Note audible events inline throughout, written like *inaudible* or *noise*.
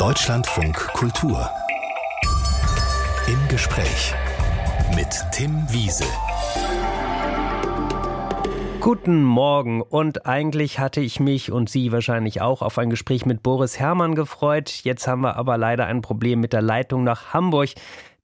Deutschlandfunk Kultur. Im Gespräch mit Tim Wiese. Guten Morgen und eigentlich hatte ich mich und Sie wahrscheinlich auch auf ein Gespräch mit Boris Herrmann gefreut. Jetzt haben wir aber leider ein Problem mit der Leitung nach Hamburg.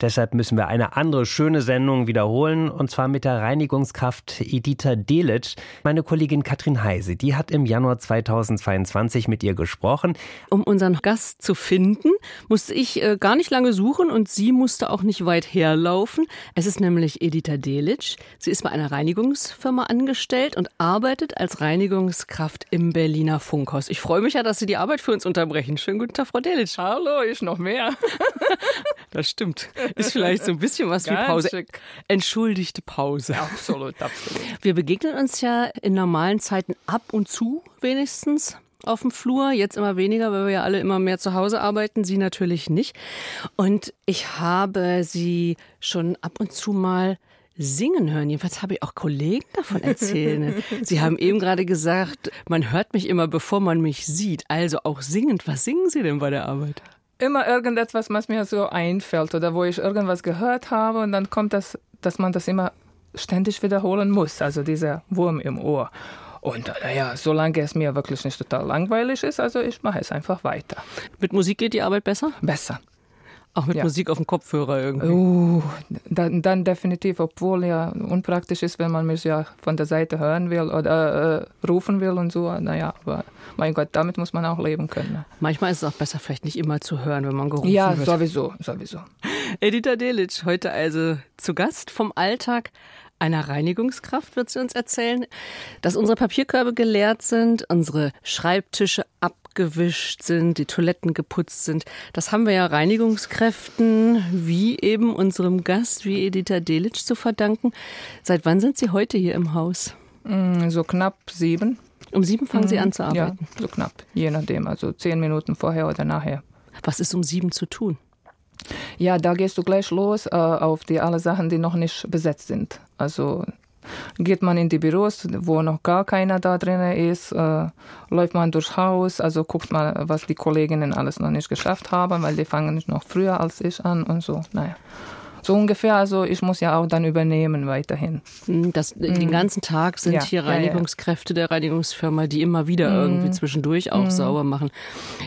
Deshalb müssen wir eine andere schöne Sendung wiederholen und zwar mit der Reinigungskraft Editha Delic. Meine Kollegin Katrin Heise, die hat im Januar 2022 mit ihr gesprochen. Um unseren Gast zu finden, musste ich äh, gar nicht lange suchen und sie musste auch nicht weit herlaufen. Es ist nämlich Editha Delic. Sie ist bei einer Reinigungsfirma angestellt und arbeitet als Reinigungskraft im Berliner Funkhaus. Ich freue mich ja, dass Sie die Arbeit für uns unterbrechen. Schönen guten Tag, Frau Delic. Hallo, ich noch mehr. *laughs* das stimmt. Ist vielleicht so ein bisschen was wie Pause. Schick. Entschuldigte Pause. Absolut, absolut. Wir begegnen uns ja in normalen Zeiten ab und zu wenigstens auf dem Flur, jetzt immer weniger, weil wir ja alle immer mehr zu Hause arbeiten, Sie natürlich nicht. Und ich habe Sie schon ab und zu mal singen hören. Jedenfalls habe ich auch Kollegen davon erzählt. *laughs* Sie haben eben gerade gesagt, man hört mich immer, bevor man mich sieht. Also auch singend. Was singen Sie denn bei der Arbeit? Immer irgendetwas, was mir so einfällt oder wo ich irgendwas gehört habe und dann kommt das, dass man das immer ständig wiederholen muss. Also dieser Wurm im Ohr. Und naja, solange es mir wirklich nicht total langweilig ist, also ich mache es einfach weiter. Mit Musik geht die Arbeit besser? Besser. Auch mit Ja. Musik auf dem Kopfhörer irgendwie. Uh, dann, dann definitiv, obwohl ja unpraktisch ist, wenn man mich ja von der Seite hören will oder äh, rufen will und so. Naja, aber mein Gott, damit muss man auch leben können. ne? Manchmal ist es auch besser, vielleicht nicht immer zu hören, wenn man gerufen Ja, wird. sowieso, sowieso. Editha Delic, heute also zu Gast vom Alltag einer Reinigungskraft, wird sie uns erzählen, dass unsere Papierkörbe geleert sind, unsere Schreibtische abgewischt sind, die Toiletten geputzt sind. Das haben wir ja Reinigungskräften wie eben unserem Gast, wie Editha Delic, zu verdanken. Seit wann sind Sie heute hier im Haus? Mm, So knapp sieben. Um sieben fangen Sie an zu Ja, arbeiten. so knapp, je nachdem, also zehn Minuten vorher oder nachher. Was ist um sieben zu tun? Ja, da gehst du gleich los äh, auf die alle Sachen, die noch nicht besetzt sind. Also geht man in die Büros, wo noch gar keiner da drin ist, äh, läuft man durchs Haus, also guckt mal, was die Kolleginnen alles noch nicht geschafft haben, weil die fangen nicht noch früher als ich an und so. Naja. So ungefähr, also ich muss ja auch dann übernehmen weiterhin. Hm, Das, Den ganzen Tag sind Ja, hier ja, ja. Reinigungskräfte der Reinigungsfirma, die immer wieder irgendwie zwischendurch auch sauber machen.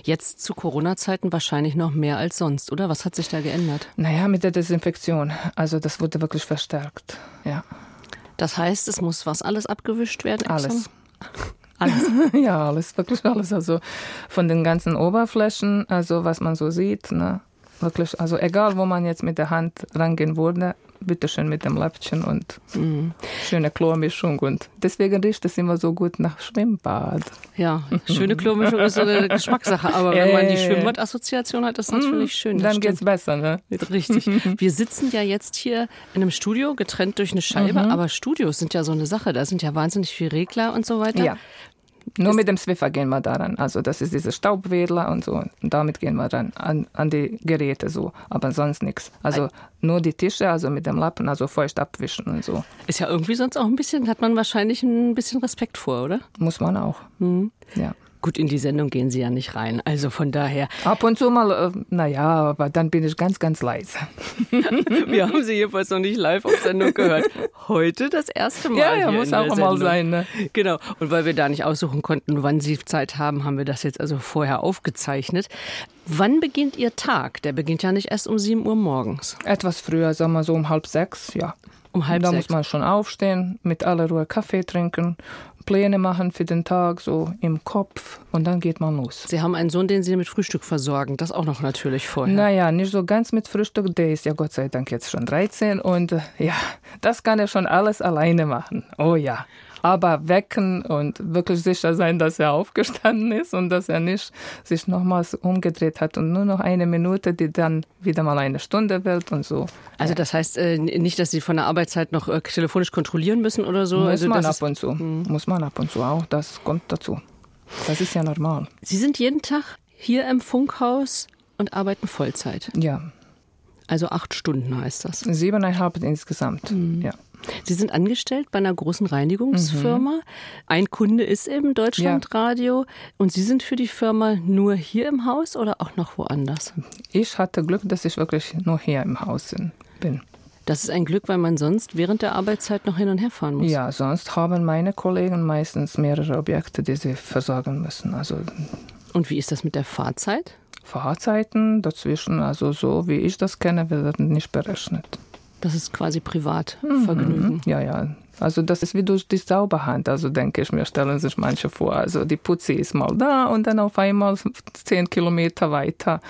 Jetzt zu Corona-Zeiten wahrscheinlich noch mehr als sonst, oder? Was hat sich da geändert? Naja, mit der Desinfektion, also das wurde wirklich verstärkt. Ja, Das heißt, es muss was alles abgewischt werden? extra? alles. *laughs* Alles. *laughs* Ja, alles, wirklich alles. Also von den ganzen Oberflächen, also was man so sieht, ne? Wirklich, also egal, wo man jetzt mit der Hand rangehen würde, bitteschön mit dem Läppchen und schöne Chlormischung. Und deswegen riecht es immer so gut nach Schwimmbad. Ja, schöne Chlormischung ist so eine *laughs* Geschmackssache, aber wenn man die. Schwimmbad-Assoziation hat, ist das natürlich schön. Das Dann stimmt. geht's besser, ne? Richtig. *laughs* Wir sitzen ja jetzt hier in einem Studio, getrennt durch eine Scheibe, Mhm. aber Studios sind ja so eine Sache. Da sind ja wahnsinnig viele Regler und so weiter. Ja. Nur mit dem Swiffer gehen wir daran. Also das ist dieser Staubwedler und so. Und damit gehen wir dann an, an die Geräte so. Aber sonst nichts. Also nur die Tische, also mit dem Lappen, also feucht abwischen und so. Ist ja irgendwie sonst auch ein bisschen, hat man wahrscheinlich ein bisschen Respekt vor, oder? Muss man auch. Ja. Gut, in die Sendung gehen Sie ja nicht rein. Also von daher, Ab und zu mal, äh, naja, aber dann bin ich ganz, ganz leise. *laughs* wir haben Sie jedenfalls noch nicht live auf Sendung gehört. Heute das erste Mal. Ja, ja, muss auch mal sein, ne? Genau. Und weil wir da nicht aussuchen konnten, wann Sie Zeit haben, haben wir das jetzt also vorher aufgezeichnet. Wann beginnt Ihr Tag? Der beginnt ja nicht erst um 7 Uhr morgens. Etwas früher, sagen wir so um halb sechs, ja. Um halb da sechs. muss man schon aufstehen, mit aller Ruhe Kaffee trinken, Pläne machen für den Tag, so im Kopf und dann geht man los. Sie haben einen Sohn, den Sie mit Frühstück versorgen. Das auch noch natürlich vorher. Naja, nicht so ganz mit Frühstück, der ist ja Gott sei Dank jetzt schon 13 und äh, ja, das kann er schon alles alleine machen. Oh ja. Aber wecken und wirklich sicher sein, dass er aufgestanden ist und dass er nicht sich nochmals umgedreht hat und nur noch eine Minute, die dann wieder mal eine Stunde wird und so. Also das heißt äh, nicht, dass Sie von der Arbeitszeit noch äh, telefonisch kontrollieren müssen oder so. Muss also man ab und zu. Muss man ab und zu auch. Das kommt dazu. Das ist ja normal. Sie sind jeden Tag hier im Funkhaus und arbeiten Vollzeit. Ja. Also acht Stunden heißt das. Siebeneinhalb insgesamt. Ja. Sie sind angestellt bei einer großen Reinigungsfirma. Mhm. Ein Kunde ist eben Deutschlandradio. Ja. Und Sie sind für die Firma nur hier im Haus oder auch noch woanders? Ich hatte Glück, dass ich wirklich nur hier im Haus bin. Das ist ein Glück, weil man sonst während der Arbeitszeit noch hin und her fahren muss. Ja, sonst haben meine Kollegen meistens mehrere Objekte, die sie versorgen müssen. Also und wie ist das mit der Fahrzeit? Fahrzeiten dazwischen, also so wie ich das kenne, werden nicht berechnet. Das ist quasi Privatvergnügen. Mhm. Ja, ja. Also das ist wie durch die Sauberhand, also denke ich mir, stellen sich manche vor. Also die Putzi ist mal da und dann auf einmal zehn Kilometer weiter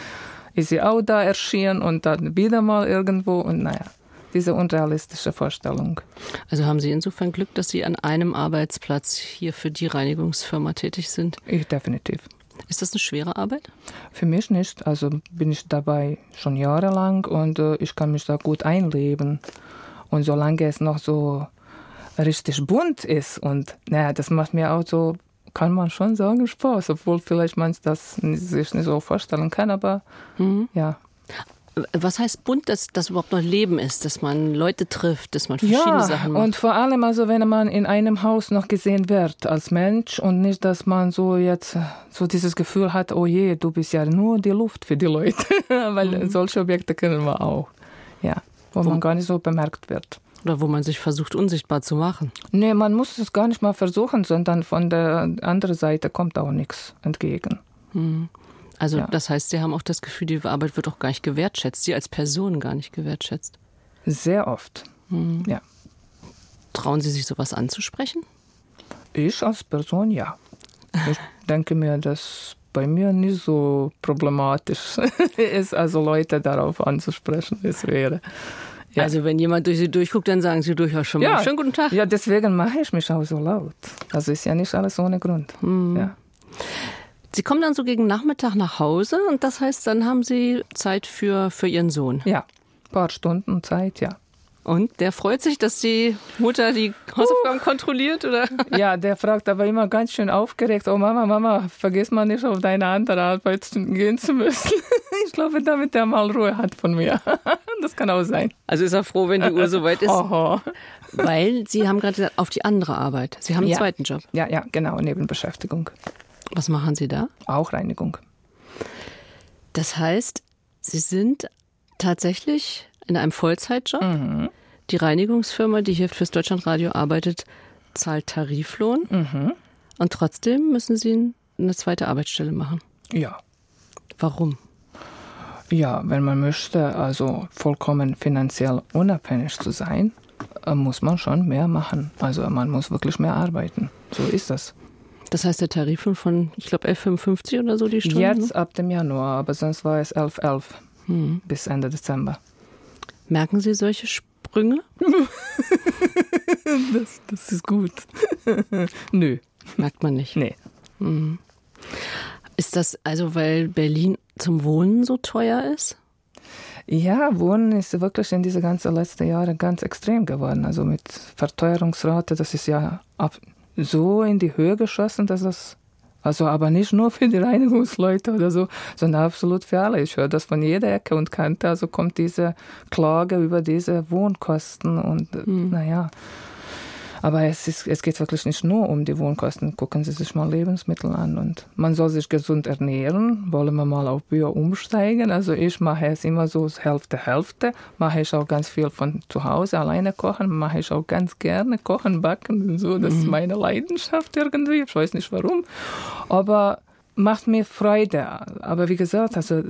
ist sie auch da erschienen und dann wieder mal irgendwo und naja diese unrealistische Vorstellung. Also haben Sie insofern Glück, dass Sie an einem Arbeitsplatz hier für die Reinigungsfirma tätig sind? Ich definitiv. Ist das eine schwere Arbeit? Für mich nicht. Also bin ich dabei schon jahrelang und äh, ich kann mich da gut einleben. Und solange es noch so richtig bunt ist und naja, das macht mir auch so, kann man schon sagen, Spaß, obwohl vielleicht man das sich nicht so vorstellen kann, aber mhm. ja. Was heißt bunt, dass das überhaupt noch Leben ist, dass man Leute trifft, dass man verschiedene ja, Sachen macht? Und vor allem, also wenn man in einem Haus noch gesehen wird als Mensch und nicht, dass man so jetzt so dieses Gefühl hat, oh je, du bist ja nur die Luft für die Leute, *laughs* weil mhm. solche Objekte kennen wir auch. Ja, wo, wo man gar nicht so bemerkt wird. Oder wo man sich versucht, unsichtbar zu machen. Nee, man muss es gar nicht mal versuchen, sondern von der anderen Seite kommt auch nichts entgegen. Mhm. Also ja. das heißt, Sie haben auch das Gefühl, die Arbeit wird auch gar nicht gewertschätzt, Sie als Person gar nicht gewertschätzt. Sehr oft, mhm. ja. Trauen Sie sich sowas anzusprechen? Ich als Person ja. Ich *laughs* denke mir, dass bei mir nicht so problematisch *laughs* ist, also Leute darauf anzusprechen, es wäre. Ja. Also wenn jemand durch Sie durchguckt, dann sagen Sie durchaus schon mal ja. schönen guten Tag. Ja, deswegen mache ich mich auch so laut. Also ist ja nicht alles ohne Grund. Mhm. Ja. Sie kommen dann so gegen Nachmittag nach Hause und das heißt, dann haben Sie Zeit für, für Ihren Sohn. Ja, ein paar Stunden Zeit, ja. Und der freut sich, dass die Mutter die Hausaufgaben uh. kontrolliert, oder? *laughs* Ja, der fragt aber immer ganz schön aufgeregt: Oh Mama, Mama, vergiss mal nicht, auf deine andere Arbeit gehen zu müssen. *laughs* Ich glaube, damit er mal Ruhe hat von mir. *laughs* Das kann auch sein. Also ist er froh, wenn die Uhr soweit ist? Oho. Weil Sie haben gerade gesagt, auf die andere Arbeit. Sie haben einen ja. zweiten Job. Ja, ja, genau, Nebenbeschäftigung. Was machen Sie da? Auch Reinigung. Das heißt, Sie sind tatsächlich in einem Vollzeitjob. Mhm. Die Reinigungsfirma, die hier fürs Deutschlandradio arbeitet, zahlt Tariflohn. Mhm. Und trotzdem müssen Sie eine zweite Arbeitsstelle machen. Ja. Warum? Ja, wenn man möchte, also vollkommen finanziell unabhängig zu sein, äh, muss man schon mehr machen. Also man muss wirklich mehr arbeiten. So ist das. Das heißt, der Tariflohn von, ich glaube, 11,55 oder so die Stunde? Jetzt ab dem Januar, aber sonst war es 11,11 11 hm. bis Ende Dezember. Merken Sie solche Sprünge? *laughs* das, das ist gut. *laughs* Nö. Merkt man nicht. Nee. Hm. Ist das also, weil Berlin zum Wohnen so teuer ist? Ja, Wohnen ist wirklich in diese ganzen letzten Jahre ganz extrem geworden. Also mit Verteuerungsrate, das ist ja ab, so in die Höhe geschossen, dass es also aber nicht nur für die Reinigungsleute oder so, sondern absolut für alle. Ich höre das von jeder Ecke und Kante. Also kommt diese Klage über diese Wohnkosten und mhm. naja. Aber es, ist, es geht wirklich nicht nur um die Wohnkosten. Gucken Sie sich mal Lebensmittel an. Und man soll sich gesund ernähren. Wollen wir mal auf Bio umsteigen? Also ich mache es immer so Hälfte, Hälfte. Mache ich auch ganz viel von zu Hause alleine kochen. Mache ich auch ganz gerne kochen, backen und so. Das ist mhm. meine Leidenschaft irgendwie. Ich weiß nicht warum. Aber macht mir Freude. Aber wie gesagt, also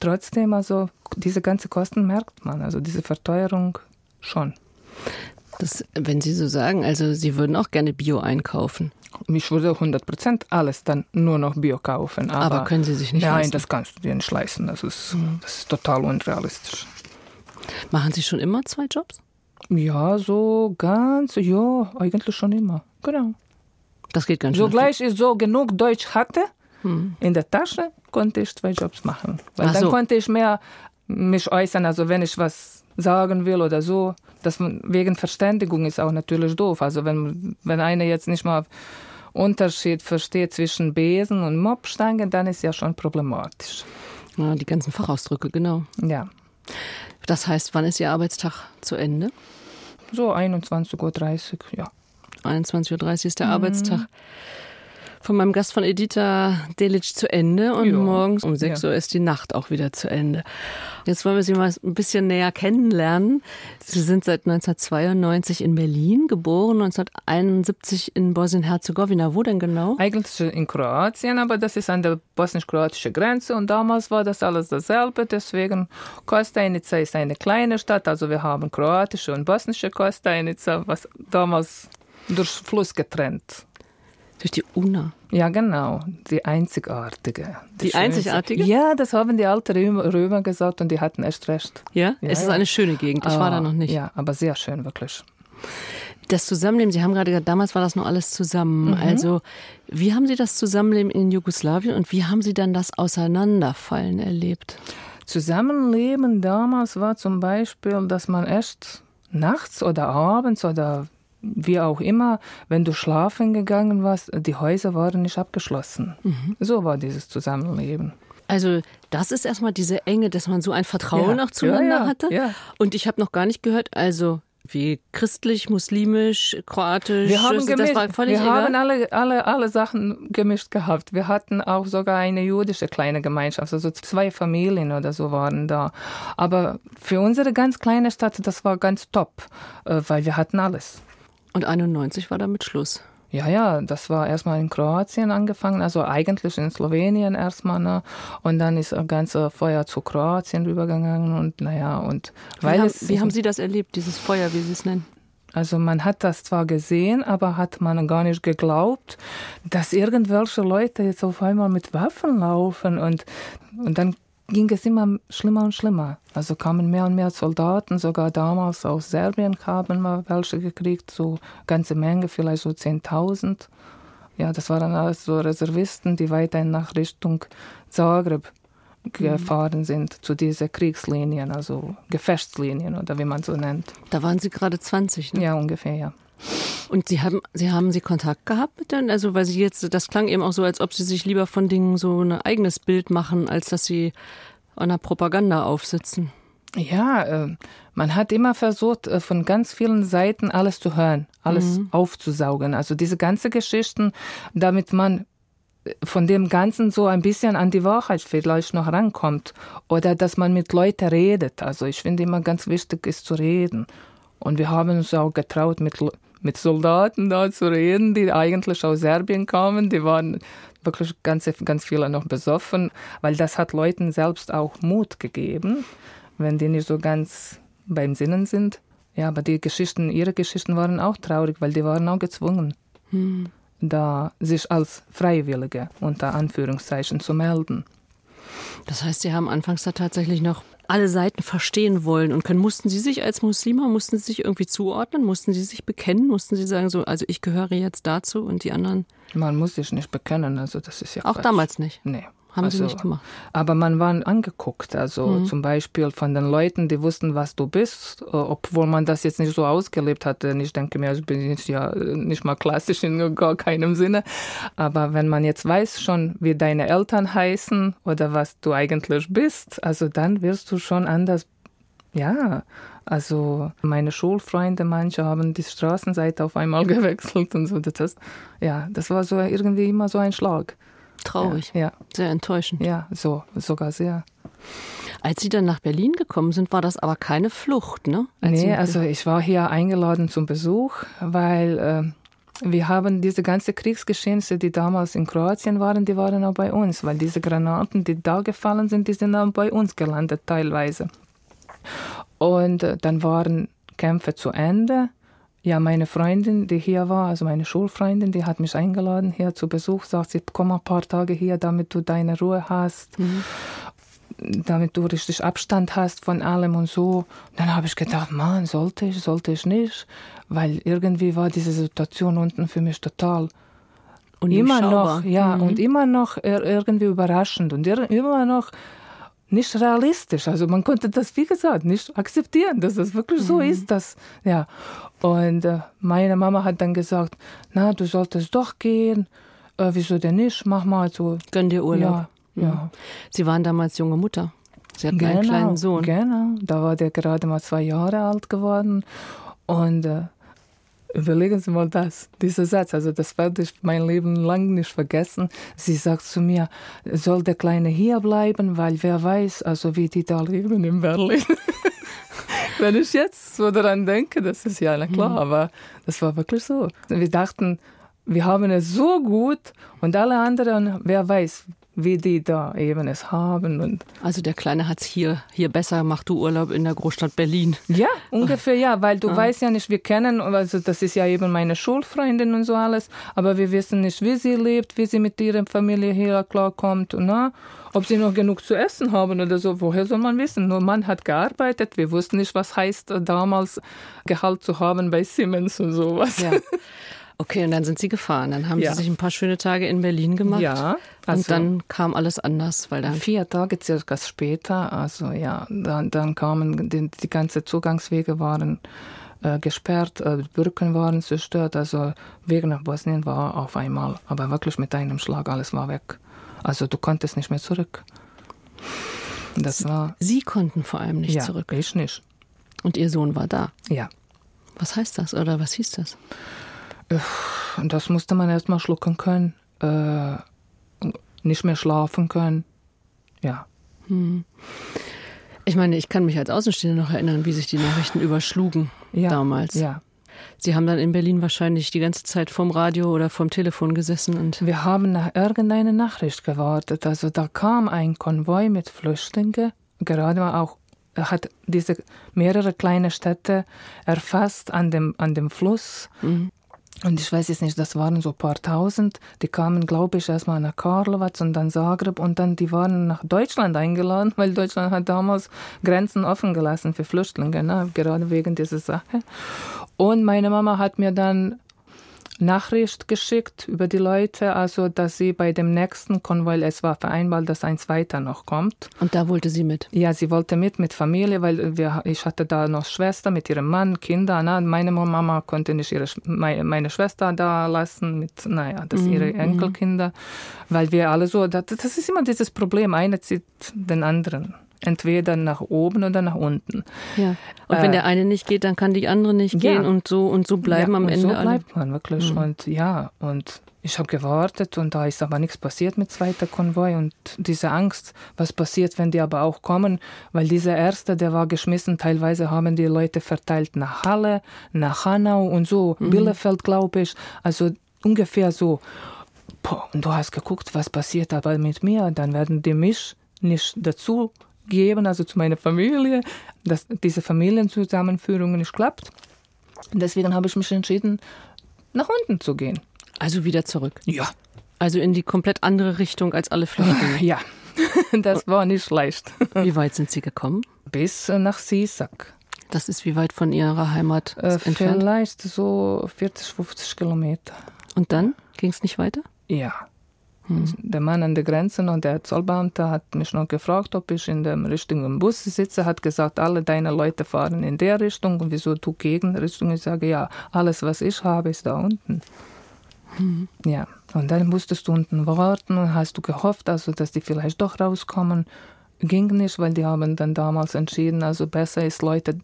trotzdem, also diese ganze Kosten merkt man. Also diese Verteuerung schon. Das, wenn Sie so sagen, also Sie würden auch gerne Bio einkaufen. Ich würde 100 Prozent alles dann nur noch Bio kaufen. Aber, aber, können Sie sich nicht nein, leisten? Nein, das kannst du dir nicht leisten. Das ist, mhm. das ist total unrealistisch. Machen Sie schon immer zwei Jobs? Ja, so ganz, ja, eigentlich schon immer. Genau. Das geht ganz schön. So gleich ich so genug Deutsch hatte hm. in der Tasche, konnte ich zwei Jobs machen. Weil Ach dann so. konnte ich mehr mich äußern, also wenn ich was sagen will oder so. Das wegen Verständigung ist auch natürlich doof. Also wenn, wenn einer jetzt nicht mal Unterschied versteht zwischen Besen und Mopstange, dann ist ja schon problematisch. Ja, die ganzen Fachausdrücke, genau. Ja. Das heißt, wann ist Ihr Arbeitstag zu Ende? so 21.30 Uhr, ja. 21.30 Uhr ist der mhm. Arbeitstag von meinem Gast von Edita Delic zu Ende und ja. morgens um 6 ja. Uhr ist die Nacht auch wieder zu Ende. Jetzt wollen wir Sie mal ein bisschen näher kennenlernen. Sie sind seit 1992 in Berlin geboren, 1971 in Bosnien-Herzegowina. Wo denn genau? Eigentlich in Kroatien, aber das ist an der bosnisch-kroatischen Grenze und damals war das alles dasselbe. Deswegen Kostajnica ist eine kleine Stadt, also wir haben kroatische und bosnische Kostajnica, was damals durch Fluss getrennt durch die Una. Ja, genau. Die einzigartige. Die, die einzigartige? Ja, das haben die alten Römer, Römer, gesagt und die hatten echt recht. Ja, ja es ist eine schöne Gegend. Ich ah, war da noch nicht. Ja, aber sehr schön, wirklich. Das Zusammenleben, Sie haben gerade gesagt, damals war das noch alles zusammen. Mhm. Also, wie haben Sie das Zusammenleben in Jugoslawien und wie haben Sie dann das Auseinanderfallen erlebt? Zusammenleben damals war zum Beispiel, dass man echt nachts oder abends oder wie auch immer, wenn du schlafen gegangen warst, die Häuser waren nicht abgeschlossen. Mhm. So war dieses Zusammenleben. Also das ist erstmal diese Enge, dass man so ein Vertrauen ja. auch zueinander ja, ja, hatte. Und ich habe noch gar nicht gehört, also wie christlich, muslimisch, kroatisch. Wir haben, gemischt, wir haben alle, alle, alle Sachen gemischt gehabt. Wir hatten auch sogar eine jüdische kleine Gemeinschaft, also zwei Familien oder so waren da. Aber für unsere ganz kleine Stadt, das war ganz top, äh, weil wir hatten alles. Und 91 war damit Schluss. Ja, ja, das war erstmal in Kroatien angefangen, also eigentlich in Slowenien erstmal, ne? Und dann ist das ganze Feuer zu Kroatien rübergegangen und naja, und weil wie, haben, es, wie haben Sie das erlebt, dieses Feuer, wie Sie es nennen? Also man hat das zwar gesehen, aber hat man gar nicht geglaubt, dass irgendwelche Leute jetzt auf einmal mit Waffen laufen und, und dann ging es immer schlimmer und schlimmer. Also kamen mehr und mehr Soldaten, sogar damals aus Serbien haben wir welche gekriegt, so ganze Menge, vielleicht so 10.000. Ja, das waren alles so Reservisten, die weiterhin nach Richtung Zagreb gefahren sind, zu diesen Kriegslinien, also Gefechtslinien oder wie man so nennt. Da waren Sie gerade 20, ne? Ja, ungefähr, ja. Und Sie haben, Sie haben Sie Kontakt gehabt mit denen? Also, weil Sie jetzt, das klang eben auch so, als ob Sie sich lieber von Dingen so ein eigenes Bild machen, als dass Sie einer Propaganda aufsitzen. Ja, äh, man hat immer versucht, äh, von ganz vielen Seiten alles zu hören, alles mhm. aufzusaugen. Also diese ganze Geschichten, damit man äh, von dem Ganzen so ein bisschen an die Wahrheit vielleicht noch rankommt oder dass man mit Leuten redet. Also ich finde immer ganz wichtig ist zu reden. Und wir haben uns auch getraut, mit mit Soldaten da zu reden, die eigentlich aus Serbien kamen. Die waren wirklich ganz, ganz viele noch besoffen, weil das hat Leuten selbst auch Mut gegeben, wenn die nicht so ganz beim Sinnen sind. Ja, aber die Geschichten, ihre Geschichten waren auch traurig, weil die waren auch gezwungen, hm. da sich als Freiwillige unter Anführungszeichen zu melden. Das heißt, Sie haben anfangs da tatsächlich noch alle Seiten verstehen wollen und können. Mussten Sie sich als Muslima, mussten Sie sich irgendwie zuordnen? Mussten Sie sich bekennen? Mussten Sie sagen, so, also ich gehöre jetzt dazu und die anderen? Man muss sich nicht bekennen, also das ist ja Auch Quatsch. damals nicht? Nee. Haben also, sie nicht gemacht. Aber man war angeguckt, also mhm. zum Beispiel von den Leuten, die wussten, was du bist, äh, obwohl man das jetzt nicht so ausgelebt hatte. Ich denke mir, ich bin jetzt ja nicht mal klassisch in gar keinem Sinne. Aber wenn man jetzt weiß schon, wie deine Eltern heißen oder was du eigentlich bist, also dann wirst du schon anders. Ja, also meine Schulfreunde, manche haben die Straßenseite auf einmal *laughs* gewechselt und so. Das, ja, das war so irgendwie immer so ein Schlag. Traurig. Ja. Sehr enttäuschend. Ja, so, sogar sehr. Als Sie dann nach Berlin gekommen sind, war das aber keine Flucht, ne? Als nee, also ich war hier eingeladen zum Besuch, weil äh, wir haben diese ganzen Kriegsgeschehnisse, die damals in Kroatien waren, die waren auch bei uns, weil diese Granaten, die da gefallen sind, die sind auch bei uns gelandet teilweise. Und äh, dann waren Kämpfe zu Ende ja, meine Freundin, die hier war, also meine Schulfreundin, die hat mich eingeladen hier zu Besuch, sagt sie, komm ein paar Tage hier, damit du deine Ruhe hast, mhm. damit du richtig Abstand hast von allem und so. Dann habe ich gedacht, Mann, sollte ich, sollte ich nicht, weil irgendwie war diese Situation unten für mich total und immer noch, ja, mhm. und immer noch irgendwie überraschend und immer noch nicht realistisch. Also man konnte das, wie gesagt, nicht akzeptieren, dass das wirklich mhm. so ist. Dass, ja. Und äh, meine Mama hat dann gesagt, na, du solltest doch gehen. Äh, wieso denn nicht? Mach mal so. Gönn dir Urlaub. Ja, mhm. ja. Sie waren damals junge Mutter. Sie hatten genau, einen kleinen Sohn. Genau, da war der gerade mal zwei Jahre alt geworden. Und äh, überlegen Sie mal das, dieser Satz, also das werde ich mein Leben lang nicht vergessen. Sie sagt zu mir, soll der Kleine hier bleiben, weil wer weiß, also wie die da leben in Berlin. *laughs* Wenn ich jetzt so daran denke, das ist ja na klar, mhm. aber das war wirklich so. Wir dachten, wir haben es so gut und alle anderen, wer weiß, wie die da eben es haben. Und also der Kleine hat es hier, hier besser, mach du Urlaub in der Großstadt Berlin. Ja, ungefähr ja, weil du ah. weißt ja nicht, wir kennen, also das ist ja eben meine Schulfreundin und so alles, aber wir wissen nicht, wie sie lebt, wie sie mit ihrer Familie hier klarkommt und na, ob sie noch genug zu essen haben oder so, woher soll man wissen? Nur man hat gearbeitet, wir wussten nicht, was heißt damals Gehalt zu haben bei Siemens und sowas. Ja. *laughs* Okay, und dann sind Sie gefahren. Dann haben ja. Sie sich ein paar schöne Tage in Berlin gemacht. Ja. Also und dann kam alles anders, weil dann. Vier Tage circa später, also ja, dann, dann kamen die, die ganzen Zugangswege waren äh, gesperrt, äh, Brücken waren zerstört. Also Weg nach Bosnien war auf einmal, aber wirklich mit einem Schlag, alles war weg. Also du konntest nicht mehr zurück. Das war. Sie konnten vor allem nicht ja, zurück. Ich nicht. Und Ihr Sohn war da. Ja. Was heißt das oder was hieß das? Das musste man erst mal schlucken können. Äh, nicht mehr schlafen können. Ja. Hm. Ich meine, ich kann mich als Außenstehender noch erinnern, wie sich die Nachrichten überschlugen ja, damals. Ja. Sie haben dann in Berlin wahrscheinlich die ganze Zeit vom Radio oder vom Telefon gesessen und. Wir haben nach irgendeine Nachricht gewartet. Also da kam ein Konvoi mit Flüchtlingen, gerade auch hat diese mehrere kleine Städte erfasst an dem, an dem Fluss. Mhm. Und ich weiß jetzt nicht, das waren so ein paar tausend. Die kamen, glaube ich, erstmal nach Karlovac und dann Zagreb und dann die waren nach Deutschland eingeladen, weil Deutschland hat damals Grenzen offen gelassen für Flüchtlinge, ne? gerade wegen dieser Sache. Und meine Mama hat mir dann Nachricht geschickt über die Leute, also dass sie bei dem nächsten Konvoi, es war vereinbart, dass ein zweiter noch kommt. Und da wollte sie mit? Ja, sie wollte mit, mit Familie, weil wir, ich hatte da noch Schwester mit ihrem Mann, Kinder. Na, meine Mama konnte nicht ihre, meine, Schwester da lassen mit, naja, das mhm. ihre Enkelkinder, weil wir alle so, das, das ist immer dieses Problem, einer zieht den anderen entweder nach oben oder nach unten. Ja. Und äh, wenn der eine nicht geht, dann kann die andere nicht ja. gehen und so und so bleiben ja, am Ende so alle. bleibt man wirklich mhm. und ja und ich habe gewartet und da ist aber nichts passiert mit zweiter Konvoi und diese Angst, was passiert, wenn die aber auch kommen, weil dieser erste, der war geschmissen, teilweise haben die Leute verteilt nach Halle, nach Hanau und so, mhm. Bielefeld, glaube ich, also ungefähr so. Boah, und du hast geguckt, was passiert aber mit mir, dann werden die mich nicht dazu geben, also zu meiner Familie, dass diese Familienzusammenführung nicht klappt. Deswegen habe ich mich entschieden, nach unten zu gehen. Also wieder zurück? Ja. Also in die komplett andere Richtung als alle Flüchtlinge? *laughs* Ja, *laughs* das war nicht leicht. Wie weit sind Sie gekommen? Bis nach Sisak. Das ist wie weit von Ihrer Heimat äh, entfernt? Vielleicht so 40, 50 Kilometer. Und dann ging es nicht weiter? Ja. Hm. Der Mann an der Grenze und der Zollbeamte hat mich noch gefragt, ob ich in dem richtigen Bus sitze, hat gesagt, alle deine Leute fahren in der Richtung und wieso du Gegenrichtung? Ich sage, ja, alles, was ich habe, ist da unten. Hm. Ja, und dann musstest du unten warten und hast du gehofft, also, dass die vielleicht doch rauskommen. Ging nicht, weil die haben dann damals entschieden, also besser ist Leute,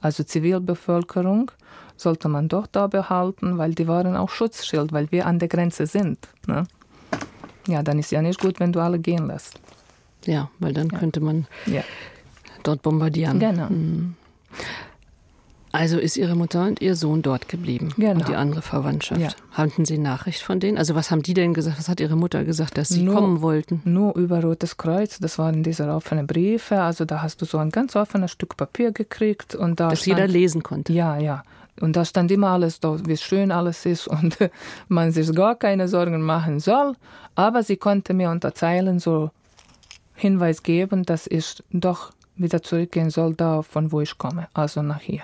also Zivilbevölkerung, sollte man doch da behalten, weil die waren auch Schutzschild, weil wir an der Grenze sind. Ne? Ja, dann ist ja nicht gut, wenn du alle gehen lässt. Ja, weil dann ja. könnte man ja. dort bombardieren. Genau. Mhm. Also ist Ihre Mutter und Ihr Sohn dort geblieben genau. und die andere Verwandtschaft. Ja. Hatten Sie Nachricht von denen? Also was haben die denn gesagt? Was hat Ihre Mutter gesagt, dass Sie nur, kommen wollten? Nur über Rotes Kreuz. Das waren diese offenen Briefe. Also da hast du so ein ganz offenes Stück Papier gekriegt und da das stand, jeder lesen konnte. Ja, ja. Und da stand immer alles da, wie schön alles ist *laughs* und man sich gar keine Sorgen machen soll. Aber sie konnte mir unter Zeilen so Hinweis geben, dass ich doch wieder zurückgehen soll, da von wo ich komme, also nach hier.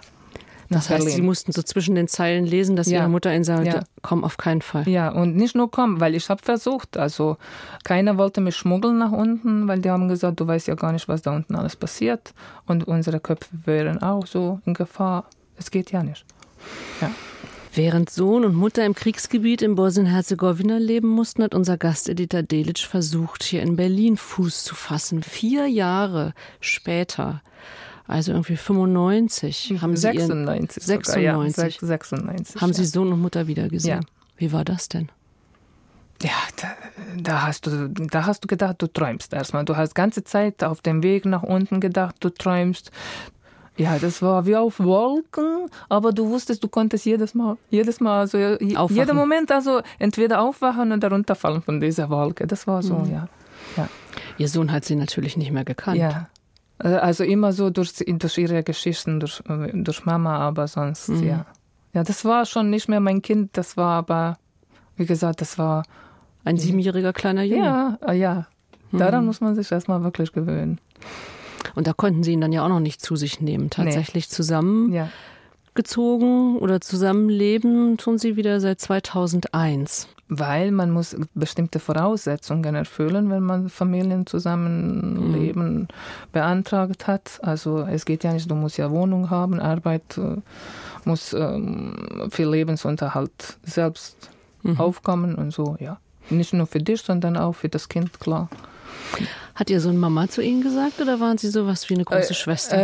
Das heißt, Berlin. Sie mussten so zwischen den Zeilen lesen, dass ja. Ihre Mutter Ihnen sagte, ja. komm auf keinen Fall. Ja, und nicht nur komm, weil ich habe versucht, also keiner wollte mich schmuggeln nach unten, weil die haben gesagt, du weißt ja gar nicht, was da unten alles passiert und unsere Köpfe wären auch so in Gefahr. Es geht ja nicht. Ja. Während Sohn und Mutter im Kriegsgebiet in Bosnien-Herzegowina leben mussten, hat unser Gasteditor Delic versucht, hier in Berlin Fuß zu fassen. Vier Jahre später Also irgendwie 95 haben Sie 96 ihren, sogar, ja. 96 96. haben ja. Sie Sohn und Mutter wieder gesehen. Ja. Wie war das denn? Ja, da, da, hast du, da hast du gedacht, du träumst erstmal. Du hast ganze Zeit auf dem Weg nach unten gedacht, du träumst. Ja, das war wie auf Wolken, aber du wusstest, du konntest jedes Mal, jedes Mal, also je- Aufwachen. jeder Moment, also entweder aufwachen oder runterfallen von dieser Wolke. Das war so, ja. ja. Ihr Sohn hat Sie natürlich nicht mehr gekannt. Ja. Äh, Also immer so durch, durch ihre Geschichten, durch, äh, durch Mama, aber sonst, ja. Ja, das war schon nicht mehr mein Kind, das war aber, wie gesagt, das war, Ein siebenjähriger kleiner Junge. ja, äh, ja. Daran muss man sich erstmal wirklich gewöhnen. Und da konnten Sie ihn dann ja auch noch nicht zu sich nehmen. Tatsächlich zusammengezogen Ja. oder zusammenleben tun Sie wieder seit 2001. Weil man muss bestimmte Voraussetzungen erfüllen, wenn man Familienzusammenleben beantragt hat. Also es geht ja nicht, du musst ja Wohnung haben, Arbeit, äh, muss ähm, viel Lebensunterhalt selbst aufkommen und so, ja. Nicht nur für dich, sondern auch für das Kind, klar. Hat Ihr Sohn Mama zu Ihnen gesagt oder waren Sie sowas wie eine große Schwester?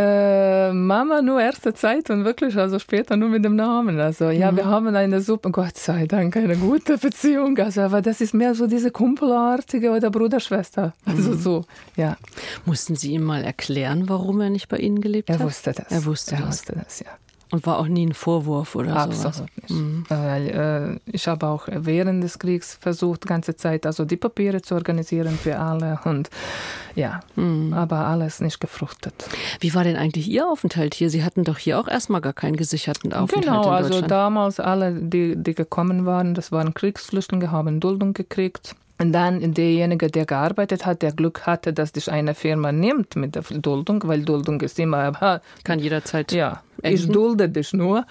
Äh, Mama nur erste Zeit und wirklich, also später nur mit dem Namen. Also ja, wir haben eine super, Gott sei Dank, eine gute Beziehung. Also, aber das ist mehr so diese Kumpelartige oder Bruder-Schwester. Also so, ja. Mussten Sie ihm mal erklären, warum er nicht bei Ihnen gelebt Er hat? wusste das. Er wusste er das. wusste das, ja. Und war auch nie ein Vorwurf oder Absolut sowas. nicht. Weil, äh, ich habe auch während des Kriegs versucht, die ganze Zeit also die Papiere zu organisieren für alle und ja, aber alles nicht gefruchtet. Wie war denn eigentlich Ihr Aufenthalt hier? Sie hatten doch hier auch erstmal gar keinen gesicherten Aufenthalt Genau, also damals alle, die, die gekommen waren, das waren Kriegsflüchtlinge, haben Duldung gekriegt. Und dann derjenige, der gearbeitet hat, der Glück hatte, dass dich eine Firma nimmt mit der Duldung, weil Duldung ist immer, Kann jederzeit. ja, ich enden. dulde dich nur.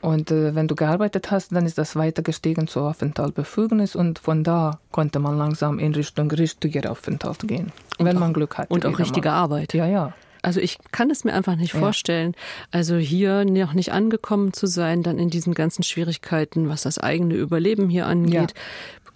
Und äh, wenn du gearbeitet hast, dann ist das weiter gestiegen zur Aufenthaltsbefugnis und von da konnte man langsam in Richtung richtiger Aufenthalt gehen, wenn man Glück hatte. Und auch richtige mal. Arbeit. Ja, ja. Also ich kann es mir einfach nicht Ja. vorstellen, also hier noch nicht angekommen zu sein, dann in diesen ganzen Schwierigkeiten, was das eigene Überleben hier angeht,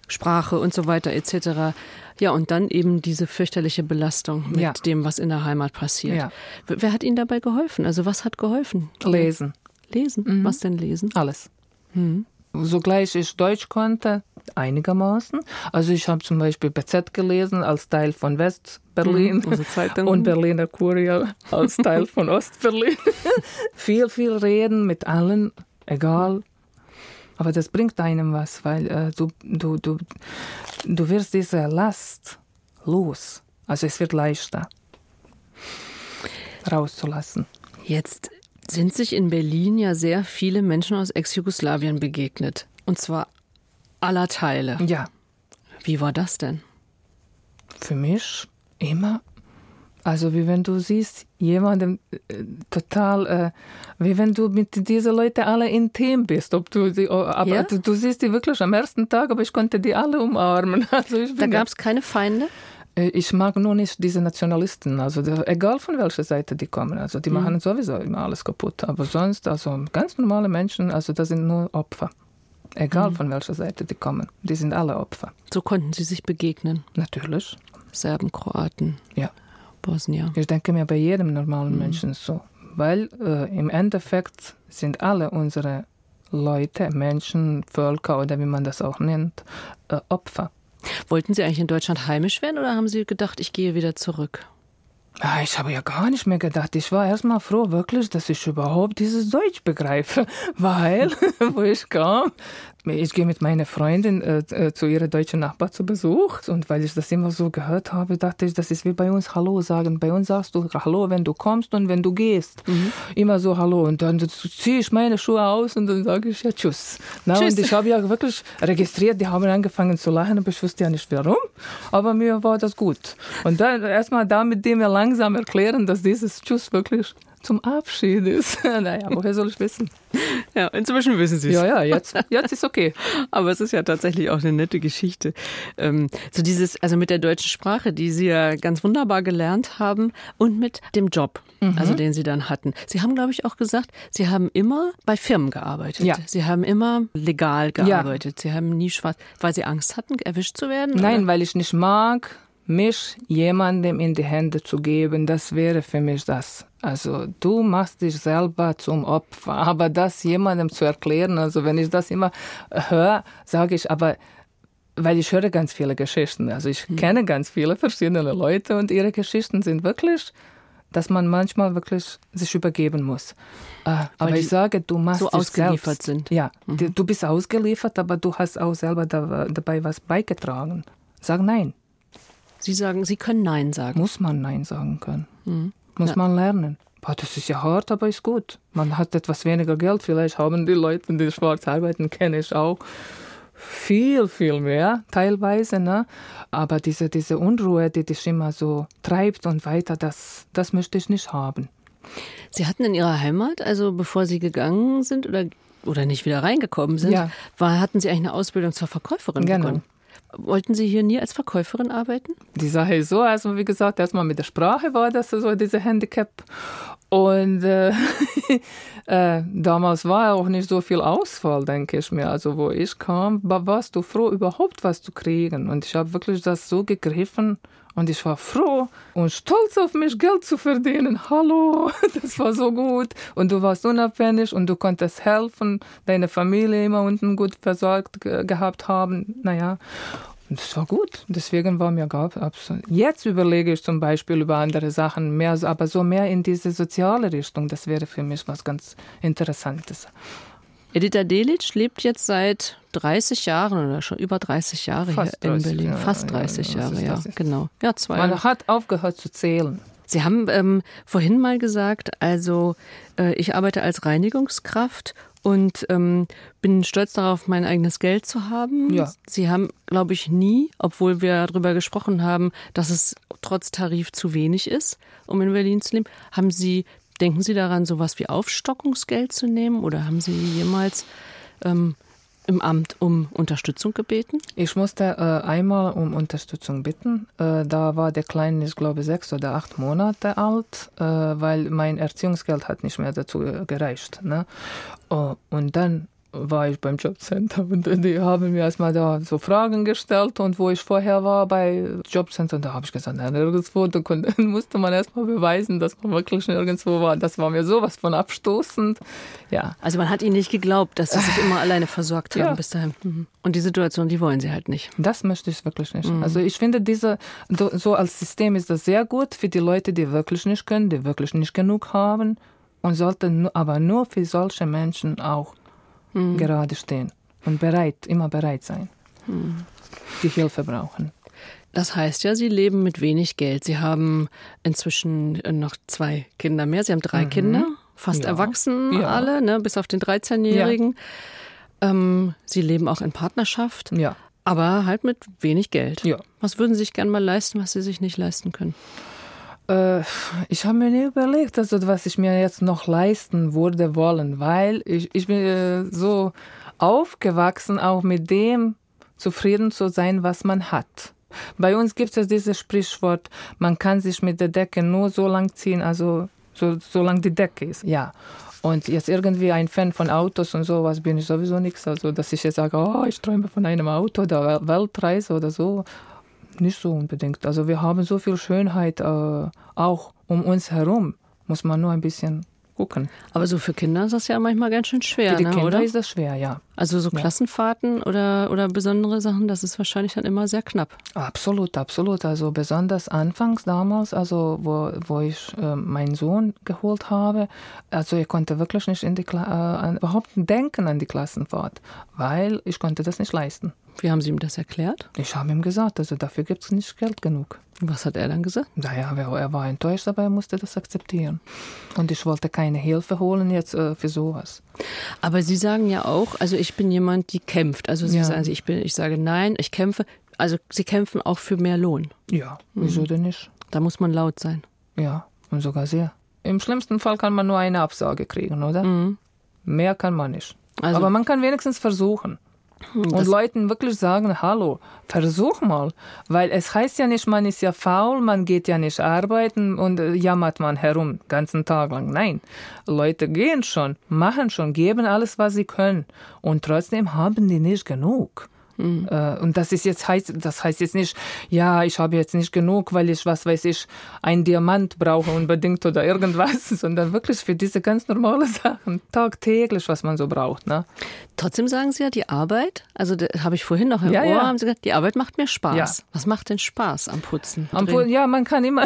Sprache und so weiter etc. Ja, und dann eben diese fürchterliche Belastung mit Ja. dem, was in der Heimat passiert. Ja. Wer hat Ihnen dabei geholfen? Also was hat geholfen? Lesen. Lesen. Mhm. Was denn lesen? Alles. Sogleich ich Deutsch konnte, einigermaßen. Also ich habe zum Beispiel BZ gelesen als Teil von Westberlin Mhm, und Berliner Kurier als Teil von Ostberlin. *laughs* viel, viel reden mit allen, egal. Aber das bringt einem was, weil äh, du, du, du, du wirst diese Last los. Also es wird leichter rauszulassen. Jetzt sind sich in Berlin ja sehr viele Menschen aus Ex-Jugoslawien begegnet. Und zwar aller Teile. Ja, Wie war das denn? für mich immer. Also wie wenn du siehst, jemandem äh, total, äh, wie wenn du mit diesen Leuten alle intim bist. Ob du die, oh, aber Ja? du, du siehst die wirklich am ersten Tag, aber ich konnte die alle umarmen. *laughs* Also Da gab es keine Feinde? Äh, ich mag nur nicht diese Nationalisten, also egal von welcher Seite die kommen, also die machen sowieso immer alles kaputt. Aber sonst, also ganz normale Menschen, also das sind nur Opfer. Egal von welcher Seite die kommen, die sind alle Opfer. So konnten sie sich begegnen. Natürlich, Serben, Kroaten, ja. Bosnier. Ich denke mir bei jedem normalen Menschen so. Weil äh, im Endeffekt sind alle unsere Leute, Menschen, Völker oder wie man das auch nennt, äh, Opfer. Wollten Sie eigentlich in Deutschland heimisch werden oder haben Sie gedacht, ich gehe wieder zurück? Ah, Ich habe ja gar nicht mehr gedacht. Ich war erstmal froh, wirklich, dass ich überhaupt dieses Deutsch begreife. *laughs* Weil, *laughs* wo ich kam, ich gehe mit meiner Freundin äh, äh, zu ihrer deutschen Nachbar zu Besuch. Und weil ich das immer so gehört habe, dachte ich, das ist wie bei uns Hallo sagen. Bei uns sagst du Hallo, wenn du kommst und wenn du gehst. Immer so Hallo. Und dann ziehe ich meine Schuhe aus und dann sage ich ja Tschüss. Na, Tschüss. Und ich habe ja wirklich registriert, die haben angefangen zu lachen, aber ich wusste ja nicht warum. Aber mir war das gut. Und dann erstmal damit dem wir langsam erklären, dass dieses Tschüss wirklich zum Abschied ist. *laughs* naja, woher soll ich wissen? Ja, inzwischen wissen Sie es. Ja, ja, jetzt, jetzt ist okay. *laughs* Aber es ist ja tatsächlich auch eine nette Geschichte. Ähm, so dieses, also mit der deutschen Sprache, die Sie ja ganz wunderbar gelernt haben und mit dem Job, also den Sie dann hatten. Sie haben, glaube ich, auch gesagt, Sie haben immer bei Firmen gearbeitet. Ja. Sie haben immer legal gearbeitet. Sie haben nie schwarz, weil Sie Angst hatten, erwischt zu werden? Nein, oder? weil ich nicht mag, mich jemandem in die Hände zu geben, das wäre für mich das. Also du machst dich selber zum Opfer, *laughs* aber das jemandem zu erklären, also wenn ich das immer höre, sage ich, aber weil ich höre ganz viele Geschichten. Also ich mhm. kenne ganz viele verschiedene Leute und ihre Geschichten sind wirklich, dass man manchmal wirklich sich übergeben muss. Äh, aber ich sage, du machst so ausgeliefert selbst. sind. Ja, mhm. du bist ausgeliefert, aber du hast auch selber dabei was beigetragen. Sag nein. Sie sagen, Sie können Nein sagen. Muss man Nein sagen können. Mhm. Muss ja. man lernen. Boah, das ist ja hart, aber ist gut. Man hat etwas weniger Geld. Vielleicht haben die Leute, die schwarz arbeiten, kenne ich auch viel, viel mehr teilweise. Ne? Aber diese, diese Unruhe, die dich immer so treibt und weiter, das, das möchte ich nicht haben. Sie hatten in Ihrer Heimat, also bevor Sie gegangen sind oder, oder nicht wieder reingekommen sind, ja. war, hatten Sie eigentlich eine Ausbildung zur Verkäuferin genau. begonnen? Wollten Sie hier nie als Verkäuferin arbeiten? Die Sache ist so, also wie gesagt, erstmal mit der Sprache war das so diese Handicap. Und äh, *laughs* äh, damals war auch nicht so viel Ausfall, denke ich mir. Also wo ich kam, warst du froh, überhaupt was zu kriegen. Und ich habe wirklich das so gegriffen und ich war froh und stolz auf mich, Geld zu verdienen. Hallo, *laughs* das war so gut. Und du warst unabhängig und du konntest helfen, deine Familie immer unten gut versorgt gehabt haben. Naja, das war gut. Deswegen war mir gar absolut. Jetzt überlege ich zum Beispiel über andere Sachen mehr, aber so mehr in diese soziale Richtung. Das wäre für mich was ganz Interessantes. Edita Delic lebt jetzt seit 30 Jahren oder schon über 30 Jahre Fast hier in Berlin. Jahre, Fast 30 ja, Jahre, ja, genau. Ja, zwei Man hat aufgehört zu zählen. Sie haben ähm, vorhin mal gesagt, also äh, ich arbeite als Reinigungskraft und ähm, bin stolz darauf, mein eigenes Geld zu haben. Ja. Sie haben, glaube ich, nie, obwohl wir darüber gesprochen haben, dass es trotz Tarif zu wenig ist, um in Berlin zu leben, haben Sie, denken Sie daran, sowas wie Aufstockungsgeld zu nehmen oder haben Sie jemals ähm, im Amt um Unterstützung gebeten? Ich musste äh, einmal um Unterstützung bitten. Äh, da war der Kleine, ich glaube, sechs oder acht Monate alt, äh, weil mein Erziehungsgeld hat nicht mehr dazu gereicht. Ne? Oh, und dann war ich beim Jobcenter und die haben mir erstmal da so Fragen gestellt und wo ich vorher war bei Jobcenter und da habe ich gesagt, nein, nirgendwo, *laughs* da musste man erstmal beweisen, dass man wirklich nirgendwo war. Das war mir sowas von abstoßend. Ja. Also man hat ihnen nicht geglaubt, dass sie sich immer *laughs* alleine versorgt haben ja. bis dahin. Mhm. Und die Situation, die wollen sie halt nicht. Das möchte ich wirklich nicht. Mhm. Also ich finde, diese, so als System ist das sehr gut für die Leute, die wirklich nicht können, die wirklich nicht genug haben und sollte aber nur für solche Menschen auch mhm. gerade stehen und bereit, immer bereit sein, mhm. die Hilfe brauchen. Das heißt ja, Sie leben mit wenig Geld. Sie haben inzwischen noch zwei Kinder mehr. Sie haben drei mhm. Kinder, fast ja. erwachsen ja. alle, ne, bis auf den 13-Jährigen. Ja. Ähm, Sie leben auch in Partnerschaft. Ja. Aber halt mit wenig Geld. Ja. Was würden Sie sich gerne mal leisten, was Sie sich nicht leisten können? Äh, ich habe mir nie überlegt, also was ich mir jetzt noch leisten würde wollen, weil ich, ich bin äh, so aufgewachsen, auch mit dem zufrieden zu sein, was man hat. Bei uns gibt es dieses Sprichwort, man kann sich mit der Decke nur so lang ziehen, also so, solange die Decke ist. Ja. Und jetzt irgendwie ein Fan von Autos und sowas bin ich sowieso nichts. Also, dass ich jetzt sage, oh, ich träume von einem Auto oder Weltreise oder so nicht so unbedingt. Also wir haben so viel Schönheit äh, auch um uns herum. Muss man nur ein bisschen gucken. Aber so für Kinder ist das ja manchmal ganz schön schwer, für die ne, Kinder oder? ist das schwer, ja. Also so Klassenfahrten oder, oder besondere Sachen, das ist wahrscheinlich dann immer sehr knapp. Absolut, absolut. Also besonders anfangs damals, also wo, wo ich äh, meinen Sohn geholt habe, also ich konnte wirklich nicht in die Kla äh, überhaupt denken an die Klassenfahrt, weil ich konnte das nicht leisten. Wie haben Sie ihm das erklärt? Ich habe ihm gesagt, also dafür gibt es nicht Geld genug. Was hat er dann gesagt? Naja, er war enttäuscht, aber er musste das akzeptieren. Und ich wollte keine Hilfe holen jetzt äh, für sowas. Aber Sie sagen ja auch, also ich bin jemand, die kämpft. Also Sie ja. sagen, ich, bin, ich sage nein, ich kämpfe. Also Sie kämpfen auch für mehr Lohn. Ja, wieso mhm. denn nicht? Da muss man laut sein. Ja, und sogar sehr. Im schlimmsten Fall kann man nur eine Absage kriegen, oder? Mhm. Mehr kann man nicht. Also, aber man kann wenigstens versuchen. Und das Leuten wirklich sagen, hallo, versuch mal. Weil es heißt ja nicht, man ist ja faul, man geht ja nicht arbeiten und äh, jammert man herum, ganzen Tag lang. Nein, Leute gehen schon, machen schon, geben alles, was sie können. Und trotzdem haben die nicht genug. Mhm. Und das ist jetzt heißt, das heißt jetzt nicht, ja, ich habe jetzt nicht genug, weil ich, was weiß ich, ein Diamant brauche unbedingt oder irgendwas, *laughs* sondern wirklich für diese ganz normale Sachen, tagtäglich, was man so braucht. Ne? Trotzdem sagen Sie ja, die Arbeit, also habe ich vorhin noch im ja, Ohr, ja. haben Sie gesagt, die Arbeit macht mir Spaß. Ja. Was macht denn Spaß am Putzen? Am Pu ja, man kann immer,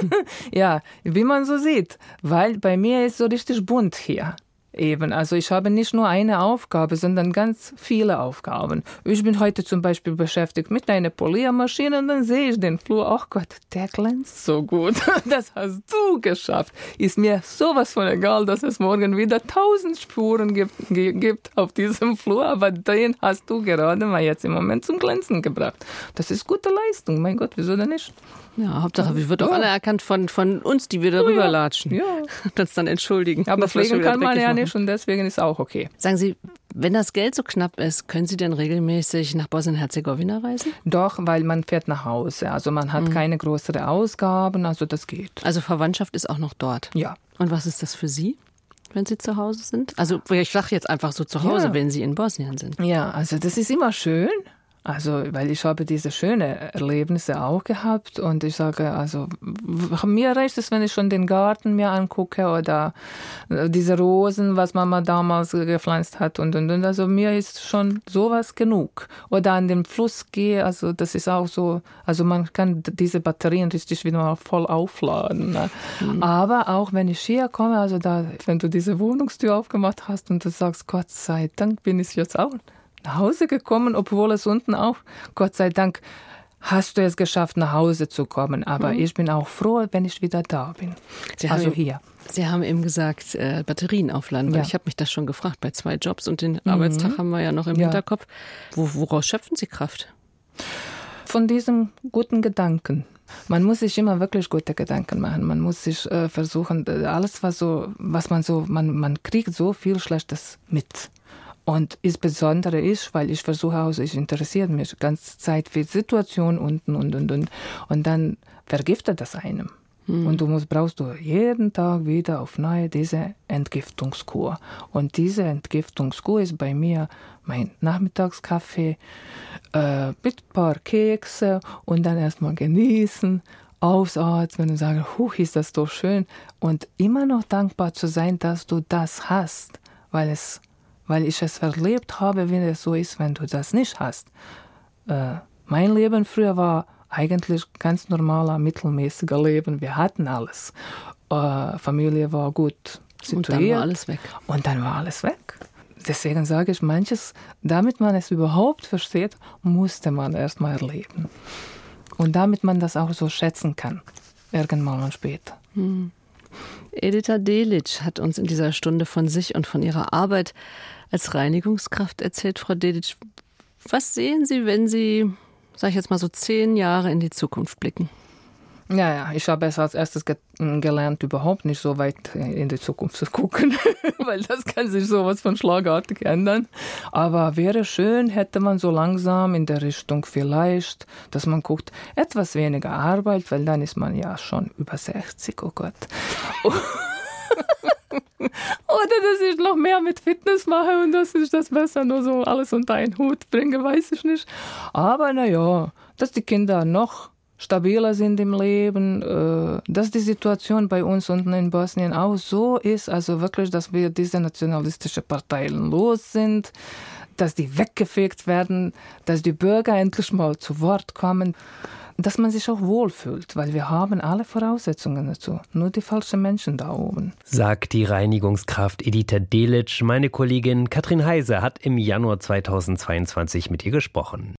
*laughs* ja, wie man so sieht, weil bei mir ist so richtig bunt hier. Eben, also ich habe nicht nur eine Aufgabe, sondern ganz viele Aufgaben. Ich bin heute zum Beispiel beschäftigt mit einer Poliermaschine und dann sehe ich den Flur, ach Gott, der glänzt so gut. *laughs* Das hast du geschafft. Ist mir sowas von egal, dass es morgen wieder tausend Spuren gibt, gibt auf diesem Flur, aber den hast du gerade mal jetzt im Moment zum Glänzen gebracht. Das ist gute Leistung, mein Gott, wieso denn nicht? Ja, Hauptsache, wir wird auch ja. anerkannt von, von uns, die wir darüber ja. latschen. Ja. *laughs* Das dann entschuldigen. Aber pflegen kann man ja machen. nicht und deswegen ist auch okay. Sagen Sie, wenn das Geld so knapp ist, können Sie denn regelmäßig nach Bosnien-Herzegowina reisen? Doch, weil man fährt nach Hause. Also man hat mhm. keine größeren Ausgaben, also das geht. Also Verwandtschaft ist auch noch dort? Ja. Und was ist das für Sie? wenn Sie zu Hause sind? Also ich sage jetzt einfach so zu Hause, ja. wenn Sie in Bosnien sind. Ja, also das ist immer schön. Also, weil ich habe diese schönen Erlebnisse auch gehabt und ich sage, also mir reicht es, wenn ich schon den Garten mir angucke oder äh, diese Rosen, was Mama damals gepflanzt hat und und und. Also mir ist schon sowas genug. Oder an den Fluss gehe, also das ist auch so, also man kann diese Batterien richtig wieder mal voll aufladen. Ne? Mhm. Aber auch wenn ich hier komme, also da, wenn du diese Wohnungstür aufgemacht hast und du sagst, Gott sei Dank bin ich jetzt auch nach Hause gekommen, obwohl es unten auch, Gott sei Dank, hast du es geschafft, nach Hause zu kommen. Aber mhm. ich bin auch froh, wenn ich wieder da bin. Sie also haben, hier. Sie haben eben gesagt, äh, Batterien aufladen. Ja. Ich habe mich das schon gefragt bei zwei Jobs und den mhm. Arbeitstag haben wir ja noch im ja. Hinterkopf. Wo, woraus schöpfen Sie Kraft? Von diesem guten Gedanken. Man muss sich immer wirklich gute Gedanken machen. Man muss sich äh, versuchen, äh, alles, was so, was man so, man, man kriegt so viel Schlechtes mit. Und insbesondere ich, weil ich versuche also ich interessiere mich ganz Zeit für Situationen unten und und und und dann vergiftet das einem. Mhm. Und du musst, brauchst du jeden Tag wieder auf neue diese Entgiftungskur. Und diese Entgiftungskur ist bei mir mein Nachmittagskaffee äh, mit ein paar Kekse und dann erstmal genießen, ausatmen und sagen, huch, ist das doch schön. Und immer noch dankbar zu sein, dass du das hast, weil es weil ich es erlebt habe, wie es so ist, wenn du das nicht hast. Äh, mein Leben früher war eigentlich ganz normaler, mittelmäßiger Leben. Wir hatten alles. Äh, Familie war gut situiert. Und dann war alles weg. Und dann war alles weg. Deswegen sage ich, manches, damit man es überhaupt versteht, musste man erst mal erleben. Und damit man das auch so schätzen kann, irgendwann mal später. Hm. Edita Delic hat uns in dieser Stunde von sich und von ihrer Arbeit als Reinigungskraft erzählt, Frau Dedic. Was sehen Sie, wenn Sie, sage ich jetzt mal so zehn Jahre in die Zukunft blicken? Ja, ja, ich habe es als erstes ge gelernt, überhaupt nicht so weit in die Zukunft zu gucken, *laughs* weil das kann sich sowas von schlagartig ändern. Aber wäre schön, hätte man so langsam in der Richtung vielleicht, dass man guckt, etwas weniger Arbeit, weil dann ist man ja schon über 60, oh Gott. *laughs* Oder dass ich noch mehr mit Fitness mache und dass ich das besser nur so alles unter einen Hut bringe, weiß ich nicht. Aber naja, dass die Kinder noch stabiler sind im Leben, äh, dass die Situation bei uns unten in Bosnien auch so ist, also wirklich, dass wir diese nationalistische Parteien los sind, dass die weggefegt werden, dass die Bürger endlich mal zu Wort kommen dass man sich auch wohlfühlt, weil wir haben alle Voraussetzungen dazu. Nur die falschen Menschen da oben. Sagt die Reinigungskraft Edita Delic. Meine Kollegin Katrin Heise hat im Januar 2022 mit ihr gesprochen.